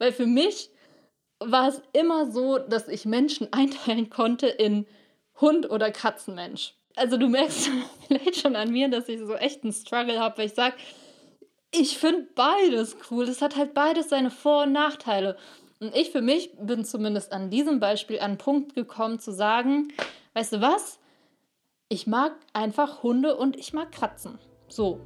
Weil für mich war es immer so, dass ich Menschen einteilen konnte in Hund oder Katzenmensch. Also du merkst vielleicht schon an mir, dass ich so echt einen Struggle habe, weil ich sage, ich finde beides cool. Es hat halt beides seine Vor- und Nachteile. Und ich für mich bin zumindest an diesem Beispiel an den Punkt gekommen zu sagen, weißt du was? Ich mag einfach Hunde und ich mag Katzen. So.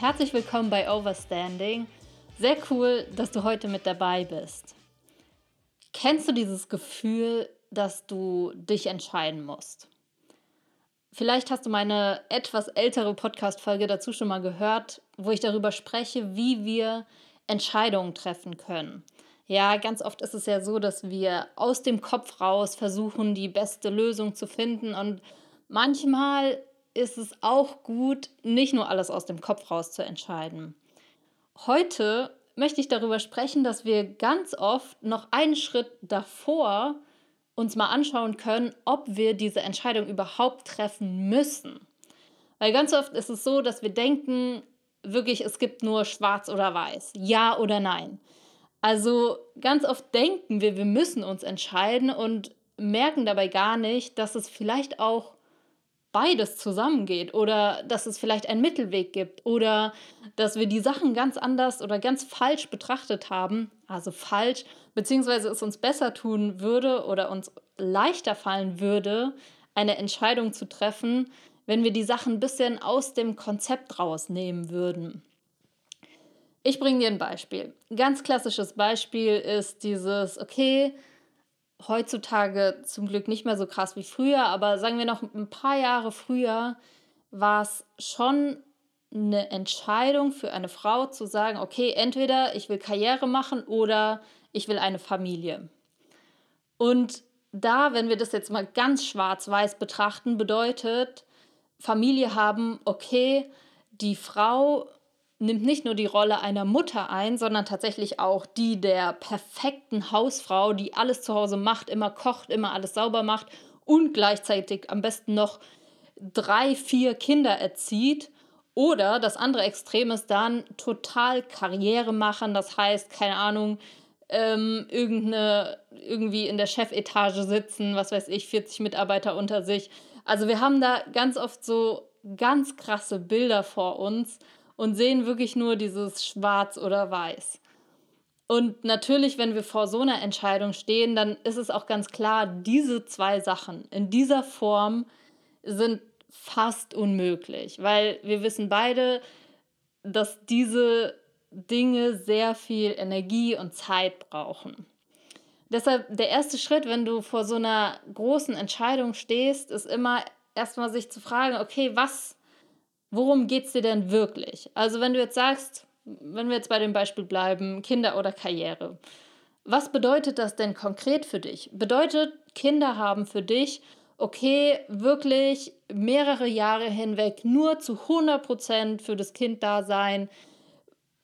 Herzlich willkommen bei Overstanding. Sehr cool, dass du heute mit dabei bist. Kennst du dieses Gefühl, dass du dich entscheiden musst? Vielleicht hast du meine etwas ältere Podcast-Folge dazu schon mal gehört, wo ich darüber spreche, wie wir Entscheidungen treffen können. Ja, ganz oft ist es ja so, dass wir aus dem Kopf raus versuchen, die beste Lösung zu finden und manchmal ist es auch gut, nicht nur alles aus dem Kopf raus zu entscheiden. Heute möchte ich darüber sprechen, dass wir ganz oft noch einen Schritt davor uns mal anschauen können, ob wir diese Entscheidung überhaupt treffen müssen. Weil ganz oft ist es so, dass wir denken, wirklich, es gibt nur schwarz oder weiß, ja oder nein. Also ganz oft denken wir, wir müssen uns entscheiden und merken dabei gar nicht, dass es vielleicht auch beides zusammengeht oder dass es vielleicht einen Mittelweg gibt oder dass wir die Sachen ganz anders oder ganz falsch betrachtet haben, also falsch, beziehungsweise es uns besser tun würde oder uns leichter fallen würde, eine Entscheidung zu treffen, wenn wir die Sachen ein bisschen aus dem Konzept rausnehmen würden. Ich bringe dir ein Beispiel. Ganz klassisches Beispiel ist dieses, okay, heutzutage zum Glück nicht mehr so krass wie früher, aber sagen wir noch ein paar Jahre früher war es schon eine Entscheidung für eine Frau zu sagen, okay, entweder ich will Karriere machen oder ich will eine Familie. Und da, wenn wir das jetzt mal ganz schwarz-weiß betrachten, bedeutet Familie haben, okay, die Frau nimmt nicht nur die Rolle einer Mutter ein, sondern tatsächlich auch die der perfekten Hausfrau, die alles zu Hause macht, immer kocht, immer alles sauber macht und gleichzeitig am besten noch drei, vier Kinder erzieht. Oder das andere Extrem ist dann total Karriere machen, das heißt, keine Ahnung, ähm, irgendeine, irgendwie in der Chefetage sitzen, was weiß ich, 40 Mitarbeiter unter sich. Also wir haben da ganz oft so ganz krasse Bilder vor uns und sehen wirklich nur dieses Schwarz oder Weiß. Und natürlich, wenn wir vor so einer Entscheidung stehen, dann ist es auch ganz klar, diese zwei Sachen in dieser Form sind fast unmöglich, weil wir wissen beide, dass diese Dinge sehr viel Energie und Zeit brauchen. Deshalb der erste Schritt, wenn du vor so einer großen Entscheidung stehst, ist immer erstmal sich zu fragen, okay, was worum geht es dir denn wirklich? Also wenn du jetzt sagst, wenn wir jetzt bei dem Beispiel bleiben, Kinder oder Karriere, was bedeutet das denn konkret für dich? Bedeutet Kinder haben für dich, okay, wirklich mehrere Jahre hinweg nur zu 100% für das Kind da sein?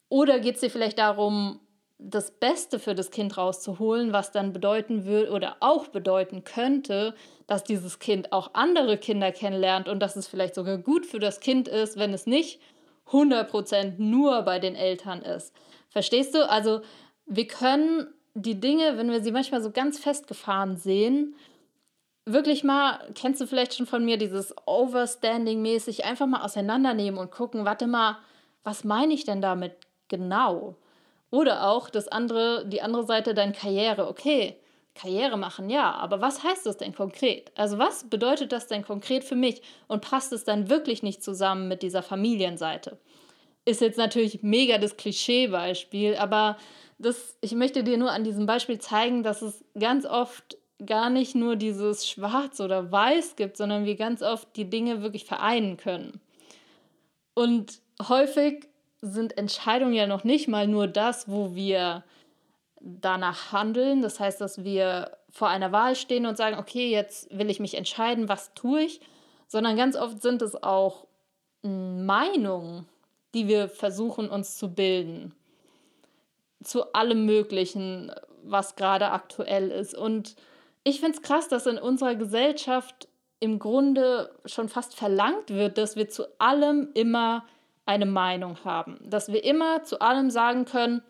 Oder geht es dir vielleicht darum, das Beste für das Kind rauszuholen, was dann bedeuten will oder auch bedeuten könnte, dass dieses Kind auch andere Kinder kennenlernt und dass es vielleicht sogar gut für das Kind ist, wenn es nicht 100% nur bei den Eltern ist. Verstehst du? Also wir können die Dinge, wenn wir sie manchmal so ganz festgefahren sehen, wirklich mal, kennst du vielleicht schon von mir, dieses Overstanding-mäßig, einfach mal auseinandernehmen und gucken, warte mal, was meine ich denn damit genau? Oder auch das andere, die andere Seite, deine Karriere. Okay, Karriere machen, ja, aber was heißt das denn konkret? Also was bedeutet das denn konkret für mich und passt es dann wirklich nicht zusammen mit dieser Familienseite? Ist jetzt natürlich mega das Klischeebeispiel, aber das, ich möchte dir nur an diesem Beispiel zeigen, dass es ganz oft gar nicht nur dieses Schwarz oder Weiß gibt, sondern wir ganz oft die Dinge wirklich vereinen können. Und häufig sind Entscheidungen ja noch nicht mal nur das, wo wir danach handeln. Das heißt, dass wir vor einer Wahl stehen und sagen, okay, jetzt will ich mich entscheiden, was tue ich, sondern ganz oft sind es auch hm, Meinungen, die wir versuchen uns zu bilden zu allem Möglichen, was gerade aktuell ist. Und ich finde es krass, dass in unserer Gesellschaft im Grunde schon fast verlangt wird, dass wir zu allem immer eine Meinung haben. Dass wir immer zu allem sagen können,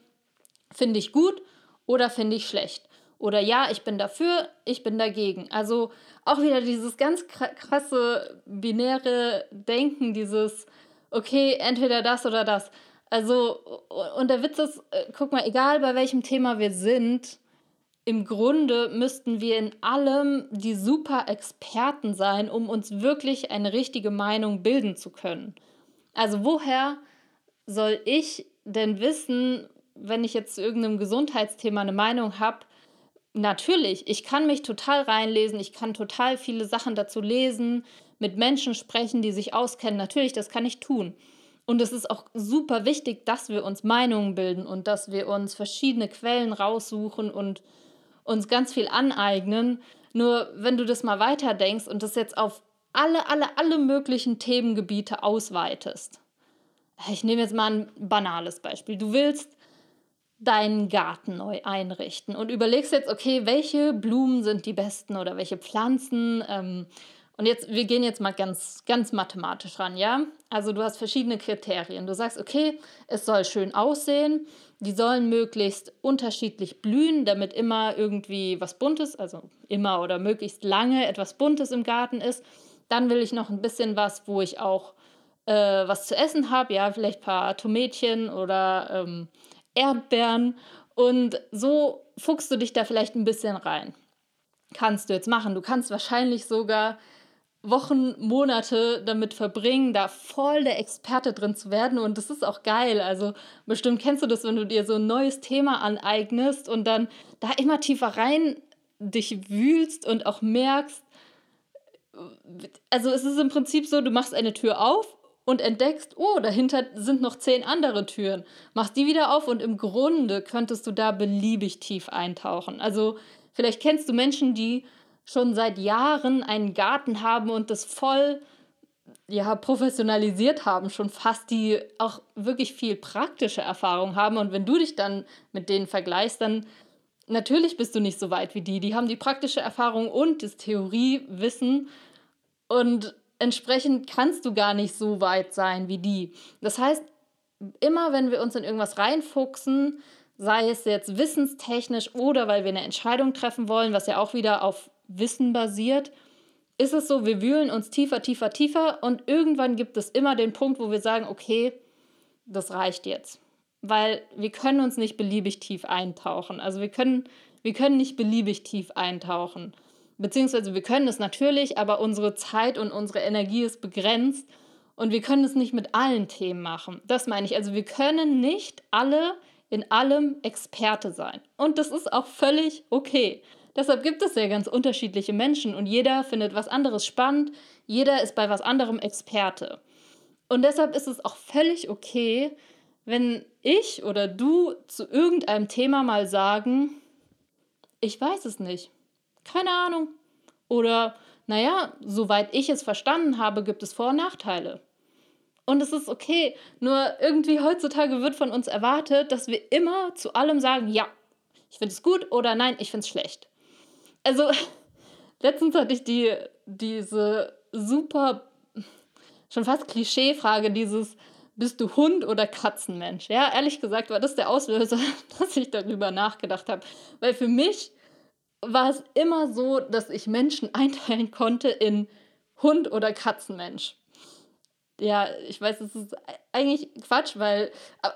finde ich gut oder finde ich schlecht. Oder ja, ich bin dafür, ich bin dagegen. Also auch wieder dieses ganz krasse binäre Denken, dieses, okay, entweder das oder das. Also, und der Witz ist, äh, guck mal, egal bei welchem Thema wir sind, im Grunde müssten wir in allem die super Experten sein, um uns wirklich eine richtige Meinung bilden zu können. Also woher soll ich denn wissen, wenn ich jetzt zu irgendeinem Gesundheitsthema eine Meinung habe? Natürlich, ich kann mich total reinlesen, ich kann total viele Sachen dazu lesen, mit Menschen sprechen, die sich auskennen. Natürlich, das kann ich tun. Und es ist auch super wichtig, dass wir uns Meinungen bilden und dass wir uns verschiedene Quellen raussuchen und uns ganz viel aneignen. Nur wenn du das mal weiterdenkst und das jetzt auf alle, alle, alle möglichen Themengebiete ausweitest. Ich nehme jetzt mal ein banales Beispiel. Du willst deinen Garten neu einrichten und überlegst jetzt, okay, welche Blumen sind die besten oder welche Pflanzen ähm, und jetzt, wir gehen jetzt mal ganz, ganz mathematisch ran, ja? Also du hast verschiedene Kriterien. Du sagst, okay, es soll schön aussehen, die sollen möglichst unterschiedlich blühen, damit immer irgendwie was Buntes, also immer oder möglichst lange etwas Buntes im Garten ist. Dann will ich noch ein bisschen was, wo ich auch äh, was zu essen habe, ja, vielleicht ein paar Tomätchen oder ähm, Erdbeeren. Und so fuchst du dich da vielleicht ein bisschen rein. Kannst du jetzt machen. Du kannst wahrscheinlich sogar Wochen, Monate damit verbringen, da voll der Experte drin zu werden. Und das ist auch geil. Also bestimmt kennst du das, wenn du dir so ein neues Thema aneignest und dann da immer tiefer rein dich wühlst und auch merkst, also es ist im Prinzip so, du machst eine Tür auf und entdeckst, oh, dahinter sind noch zehn andere Türen. Machst die wieder auf und im Grunde könntest du da beliebig tief eintauchen. Also vielleicht kennst du Menschen, die schon seit Jahren einen Garten haben und das voll ja, professionalisiert haben, schon fast, die auch wirklich viel praktische Erfahrung haben. Und wenn du dich dann mit denen vergleichst, dann natürlich bist du nicht so weit wie die. Die haben die praktische Erfahrung und das Theoriewissen. Und entsprechend kannst du gar nicht so weit sein wie die. Das heißt, immer wenn wir uns in irgendwas reinfuchsen, sei es jetzt wissenstechnisch oder weil wir eine Entscheidung treffen wollen, was ja auch wieder auf Wissen basiert, ist es so, wir wühlen uns tiefer, tiefer, tiefer und irgendwann gibt es immer den Punkt, wo wir sagen, okay, das reicht jetzt. Weil wir können uns nicht beliebig tief eintauchen. Also wir können, wir können nicht beliebig tief eintauchen. Beziehungsweise wir können es natürlich, aber unsere Zeit und unsere Energie ist begrenzt und wir können es nicht mit allen Themen machen. Das meine ich. Also wir können nicht alle in allem Experte sein. Und das ist auch völlig okay. Deshalb gibt es ja ganz unterschiedliche Menschen und jeder findet was anderes spannend, jeder ist bei was anderem Experte. Und deshalb ist es auch völlig okay, wenn ich oder du zu irgendeinem Thema mal sagen, ich weiß es nicht, keine Ahnung. Oder, naja, soweit ich es verstanden habe, gibt es Vor- und Nachteile. Und es ist okay. Nur irgendwie heutzutage wird von uns erwartet, dass wir immer zu allem sagen, ja, ich finde es gut oder nein, ich finde es schlecht also letztens hatte ich die, diese super, schon fast Klischee-Frage, dieses, bist du Hund oder Katzenmensch? Ja, ehrlich gesagt war das der Auslöser, dass ich darüber nachgedacht habe. Weil für mich war es immer so, dass ich Menschen einteilen konnte in Hund oder Katzenmensch ja, ich weiß, es ist eigentlich Quatsch, weil,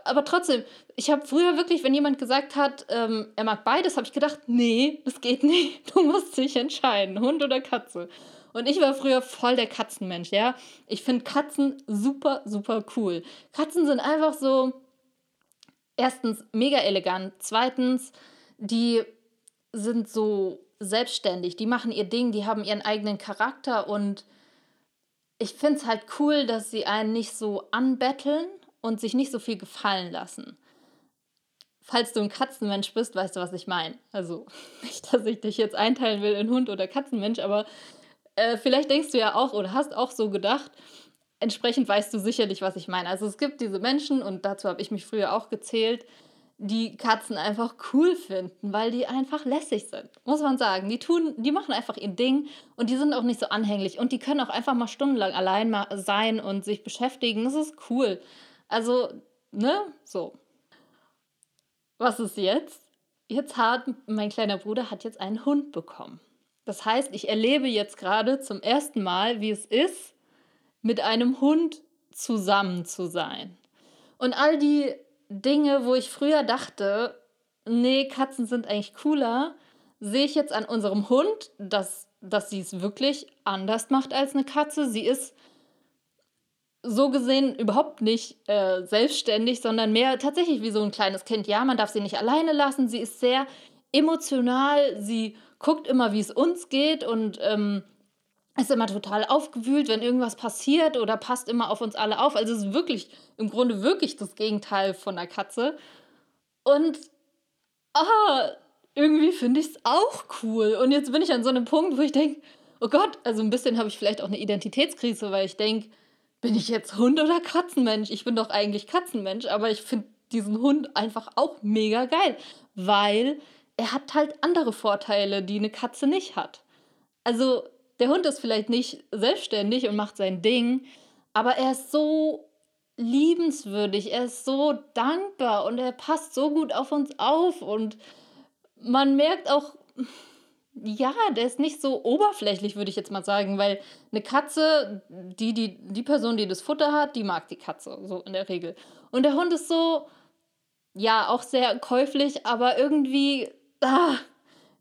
aber trotzdem, ich habe früher wirklich, wenn jemand gesagt hat, ähm, er mag beides, habe ich gedacht, nee, das geht nicht. Du musst dich entscheiden, Hund oder Katze. Und ich war früher voll der Katzenmensch, ja. Ich finde Katzen super, super cool. Katzen sind einfach so, erstens mega elegant, zweitens, die sind so selbstständig, die machen ihr Ding, die haben ihren eigenen Charakter und ich finde es halt cool, dass sie einen nicht so anbetteln und sich nicht so viel gefallen lassen. falls du ein Katzenmensch bist, weißt du, was ich meine. Also nicht, dass ich dich jetzt einteilen will in Hund oder Katzenmensch, aber äh, vielleicht denkst du ja auch oder hast auch so gedacht. Entsprechend weißt du sicherlich, was ich meine. Also es gibt diese Menschen, und dazu habe ich mich früher auch gezählt, die Katzen einfach cool finden, weil die einfach lässig sind, muss man sagen. Die tun, die machen einfach ihr Ding und die sind auch nicht so anhänglich und die können auch einfach mal stundenlang allein mal sein und sich beschäftigen. Das ist cool. Also, ne, so. Was ist jetzt? Jetzt hat mein kleiner Bruder hat jetzt einen Hund bekommen. Das heißt, ich erlebe jetzt gerade zum ersten Mal, wie es ist, mit einem Hund zusammen zu sein. Und all die Dinge, wo ich früher dachte, nee, Katzen sind eigentlich cooler, sehe ich jetzt an unserem Hund, dass, dass sie es wirklich anders macht als eine Katze. Sie ist so gesehen überhaupt nicht äh, selbstständig, sondern mehr tatsächlich wie so ein kleines Kind. Ja, man darf sie nicht alleine lassen. Sie ist sehr emotional. Sie guckt immer, wie es uns geht und ähm, ist immer total aufgewühlt, wenn irgendwas passiert oder passt immer auf uns alle auf. Also es ist wirklich, im Grunde wirklich das Gegenteil von einer Katze. Und ah, irgendwie finde ich es auch cool. Und jetzt bin ich an so einem Punkt, wo ich denke, oh Gott, also ein bisschen habe ich vielleicht auch eine Identitätskrise, weil ich denke, bin ich jetzt Hund oder Katzenmensch? Ich bin doch eigentlich Katzenmensch, aber ich finde diesen Hund einfach auch mega geil, weil er hat halt andere Vorteile, die eine Katze nicht hat. Also der Hund ist vielleicht nicht selbstständig und macht sein Ding, aber er ist so liebenswürdig, er ist so dankbar und er passt so gut auf uns auf und man merkt auch, ja, der ist nicht so oberflächlich, würde ich jetzt mal sagen, weil eine Katze, die, die, die Person, die das Futter hat, die mag die Katze, so in der Regel. Und der Hund ist so, ja, auch sehr käuflich, aber irgendwie, ah,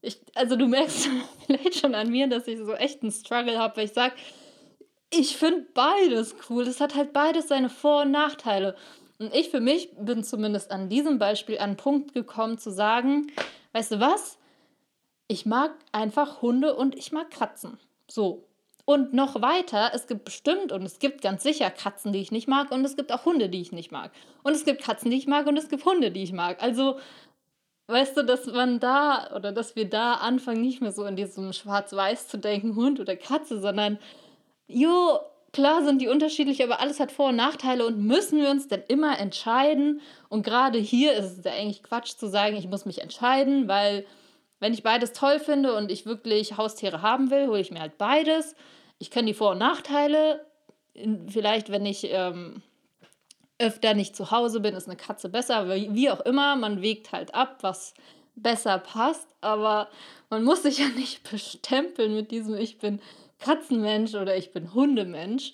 ich, also du merkst vielleicht schon an mir, dass ich so echt einen Struggle habe, weil ich sage, ich finde beides cool. Es hat halt beides seine Vor- und Nachteile. Und ich für mich bin zumindest an diesem Beispiel an einen Punkt gekommen zu sagen, weißt du was? Ich mag einfach Hunde und ich mag Katzen. So. Und noch weiter, es gibt bestimmt und es gibt ganz sicher Katzen, die ich nicht mag und es gibt auch Hunde, die ich nicht mag. Und es gibt Katzen, die ich mag und es gibt Hunde, die ich mag. Also Weißt du, dass man da oder dass wir da anfangen, nicht mehr so in diesem Schwarz-Weiß zu denken, Hund oder Katze, sondern, jo, klar sind die unterschiedlich, aber alles hat Vor- und Nachteile und müssen wir uns denn immer entscheiden? Und gerade hier ist es ja eigentlich Quatsch zu sagen, ich muss mich entscheiden, weil wenn ich beides toll finde und ich wirklich Haustiere haben will, hole ich mir halt beides. Ich kenne die Vor- und Nachteile. Vielleicht, wenn ich ähm, öfter nicht zu Hause bin, ist eine Katze besser. Wie auch immer, man wägt halt ab, was besser passt. Aber man muss sich ja nicht bestempeln mit diesem Ich bin Katzenmensch oder ich bin Hundemensch.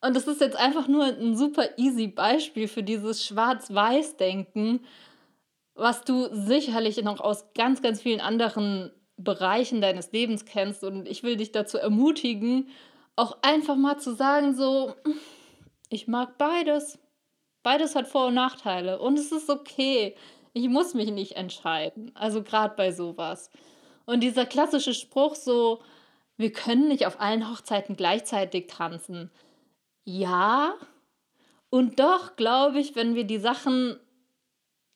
Und das ist jetzt einfach nur ein super easy Beispiel für dieses Schwarz-Weiß-Denken, was du sicherlich noch aus ganz, ganz vielen anderen Bereichen deines Lebens kennst. Und ich will dich dazu ermutigen, auch einfach mal zu sagen, so, ich mag beides. Beides hat Vor- und Nachteile und es ist okay. Ich muss mich nicht entscheiden. Also gerade bei sowas. Und dieser klassische Spruch so, wir können nicht auf allen Hochzeiten gleichzeitig tanzen. Ja, und doch glaube ich, wenn wir die Sachen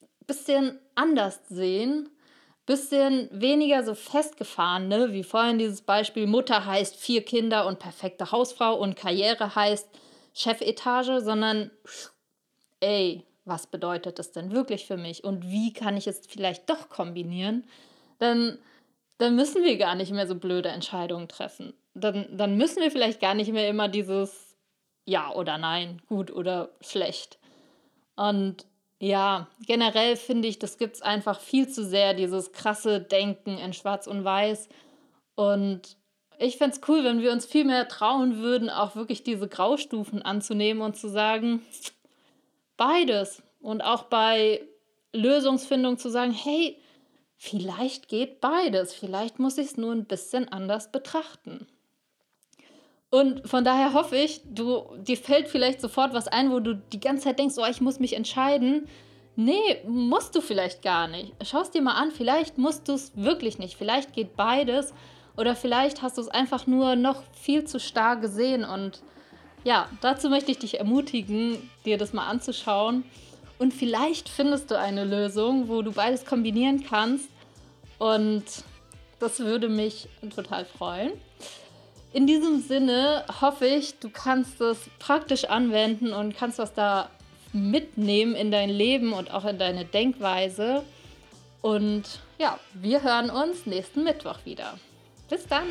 ein bisschen anders sehen, bisschen weniger so festgefahren, ne? wie vorhin dieses Beispiel, Mutter heißt vier Kinder und perfekte Hausfrau und Karriere heißt Chefetage, sondern ey, was bedeutet das denn wirklich für mich und wie kann ich es vielleicht doch kombinieren, dann, dann müssen wir gar nicht mehr so blöde Entscheidungen treffen. Dann, dann müssen wir vielleicht gar nicht mehr immer dieses Ja oder Nein, gut oder schlecht. Und ja, generell finde ich, das gibt es einfach viel zu sehr, dieses krasse Denken in Schwarz und Weiß. Und ich fände es cool, wenn wir uns viel mehr trauen würden, auch wirklich diese Graustufen anzunehmen und zu sagen, beides. Und auch bei Lösungsfindung zu sagen, hey, vielleicht geht beides, vielleicht muss ich es nur ein bisschen anders betrachten. Und von daher hoffe ich, du, dir fällt vielleicht sofort was ein, wo du die ganze Zeit denkst, oh, ich muss mich entscheiden. Nee, musst du vielleicht gar nicht. Schau es dir mal an, vielleicht musst du es wirklich nicht. Vielleicht geht beides oder vielleicht hast du es einfach nur noch viel zu stark gesehen und ja, dazu möchte ich dich ermutigen, dir das mal anzuschauen Und vielleicht findest du eine Lösung, wo du beides kombinieren kannst. Und das würde mich total freuen. In diesem Sinne hoffe ich, du kannst es praktisch anwenden und kannst was da mitnehmen in dein Leben und auch in deine Denkweise. Und ja, wir hören uns nächsten Mittwoch wieder. Bis dann!